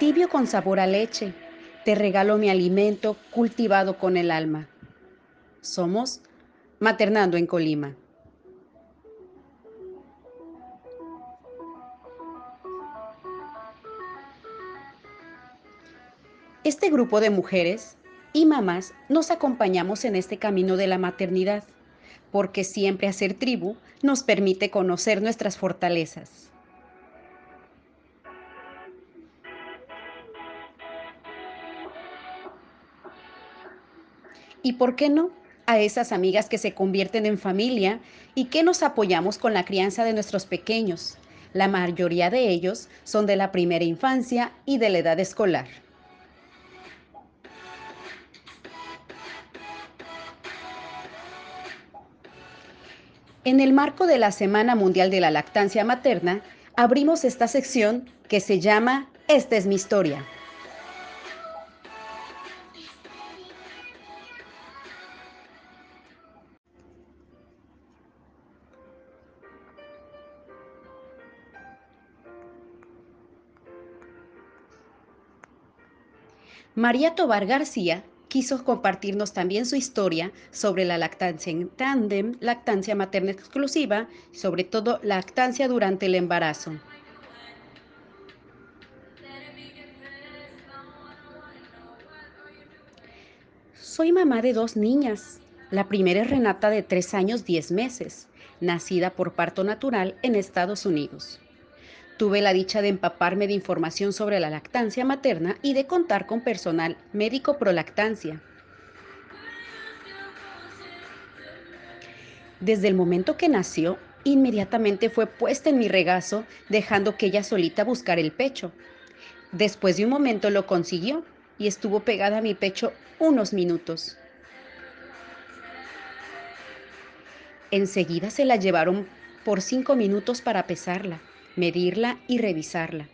tibio con sabor a leche, te regalo mi alimento cultivado con el alma. Somos Maternando en Colima. Este grupo de mujeres y mamás nos acompañamos en este camino de la maternidad, porque siempre hacer tribu nos permite conocer nuestras fortalezas. ¿Y por qué no? A esas amigas que se convierten en familia y que nos apoyamos con la crianza de nuestros pequeños. La mayoría de ellos son de la primera infancia y de la edad escolar. En el marco de la Semana Mundial de la Lactancia Materna, abrimos esta sección que se llama Esta es mi historia. María Tobar García quiso compartirnos también su historia sobre la lactancia en tándem, lactancia materna exclusiva, sobre todo lactancia durante el embarazo. Soy mamá de dos niñas. La primera es Renata de 3 años 10 meses, nacida por parto natural en Estados Unidos. Tuve la dicha de empaparme de información sobre la lactancia materna y de contar con personal médico pro lactancia. Desde el momento que nació, inmediatamente fue puesta en mi regazo, dejando que ella solita buscara el pecho. Después de un momento lo consiguió y estuvo pegada a mi pecho unos minutos. Enseguida se la llevaron por cinco minutos para pesarla medirla y revisarla.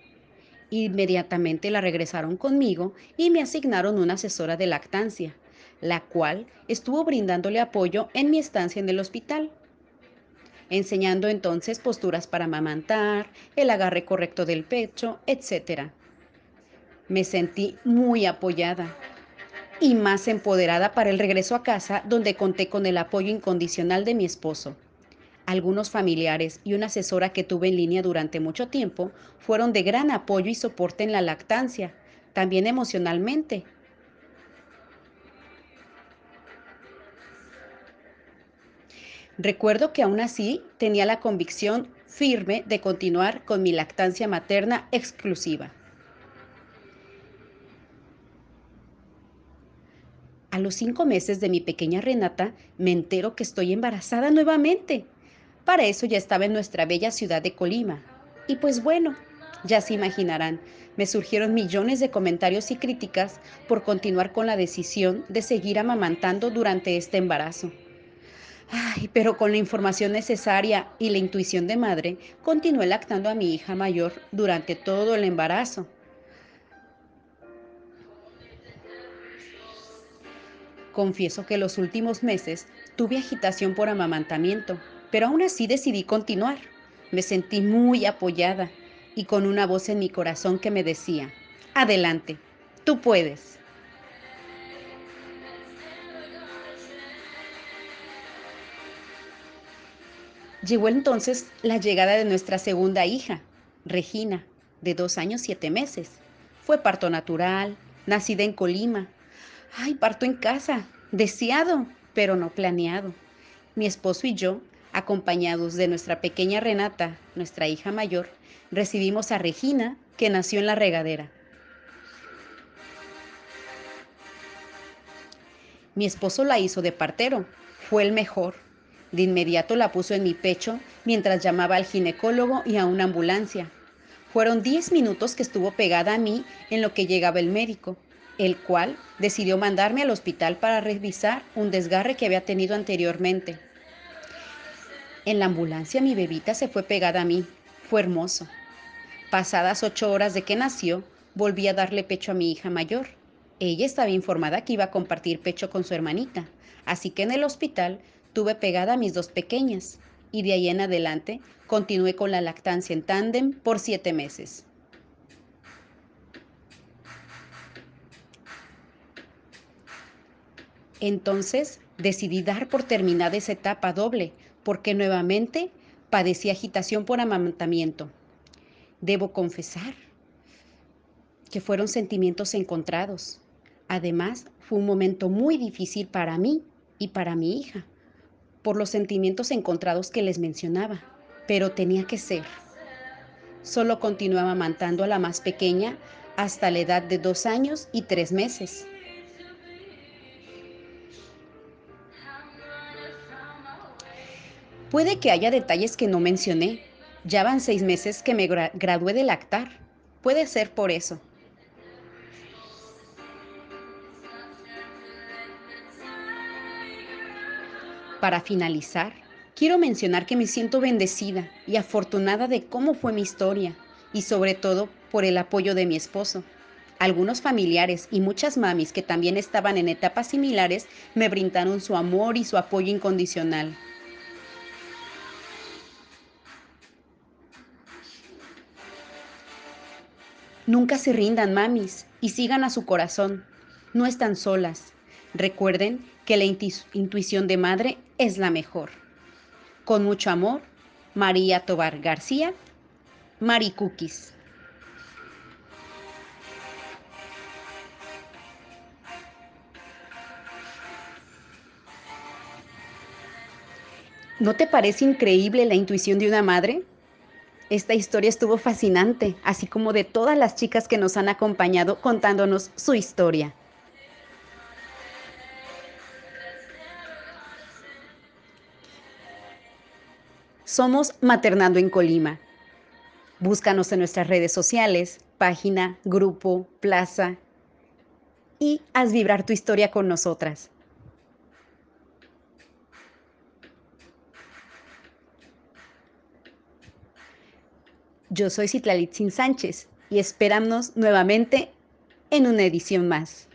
Inmediatamente la regresaron conmigo y me asignaron una asesora de lactancia, la cual estuvo brindándole apoyo en mi estancia en el hospital, enseñando entonces posturas para amamantar, el agarre correcto del pecho, etc. Me sentí muy apoyada y más empoderada para el regreso a casa donde conté con el apoyo incondicional de mi esposo. Algunos familiares y una asesora que tuve en línea durante mucho tiempo fueron de gran apoyo y soporte en la lactancia, también emocionalmente. Recuerdo que aún así tenía la convicción firme de continuar con mi lactancia materna exclusiva. A los cinco meses de mi pequeña Renata, me entero que estoy embarazada nuevamente. Para eso ya estaba en nuestra bella ciudad de Colima. Y pues bueno, ya se imaginarán, me surgieron millones de comentarios y críticas por continuar con la decisión de seguir amamantando durante este embarazo. Ay, pero con la información necesaria y la intuición de madre, continué lactando a mi hija mayor durante todo el embarazo. Confieso que los últimos meses tuve agitación por amamantamiento pero aún así decidí continuar. Me sentí muy apoyada y con una voz en mi corazón que me decía, adelante, tú puedes. Llegó entonces la llegada de nuestra segunda hija, Regina, de dos años siete meses. Fue parto natural, nacida en Colima. Ay, parto en casa, deseado, pero no planeado. Mi esposo y yo acompañados de nuestra pequeña Renata, nuestra hija mayor, recibimos a Regina, que nació en la regadera. Mi esposo la hizo de partero, fue el mejor. De inmediato la puso en mi pecho mientras llamaba al ginecólogo y a una ambulancia. Fueron 10 minutos que estuvo pegada a mí en lo que llegaba el médico, el cual decidió mandarme al hospital para revisar un desgarre que había tenido anteriormente. En la ambulancia mi bebita se fue pegada a mí. Fue hermoso. Pasadas ocho horas de que nació, volví a darle pecho a mi hija mayor. Ella estaba informada que iba a compartir pecho con su hermanita, así que en el hospital tuve pegada a mis dos pequeñas y de ahí en adelante continué con la lactancia en tándem por siete meses. Entonces decidí dar por terminada esa etapa doble porque nuevamente padecí agitación por amamantamiento. Debo confesar que fueron sentimientos encontrados. Además, fue un momento muy difícil para mí y para mi hija, por los sentimientos encontrados que les mencionaba, pero tenía que ser. Solo continuaba amamantando a la más pequeña hasta la edad de dos años y tres meses. Puede que haya detalles que no mencioné. Ya van seis meses que me gradué de lactar. Puede ser por eso. Para finalizar, quiero mencionar que me siento bendecida y afortunada de cómo fue mi historia y sobre todo por el apoyo de mi esposo. Algunos familiares y muchas mamis que también estaban en etapas similares me brindaron su amor y su apoyo incondicional. Nunca se rindan, mamis, y sigan a su corazón. No están solas. Recuerden que la intuición de madre es la mejor. Con mucho amor, María Tobar García, Mari Cookies. ¿No te parece increíble la intuición de una madre? Esta historia estuvo fascinante, así como de todas las chicas que nos han acompañado contándonos su historia. Somos Maternando en Colima. Búscanos en nuestras redes sociales, página, grupo, plaza y haz vibrar tu historia con nosotras. Yo soy Citlalitzin Sánchez y esperamos nuevamente en una edición más.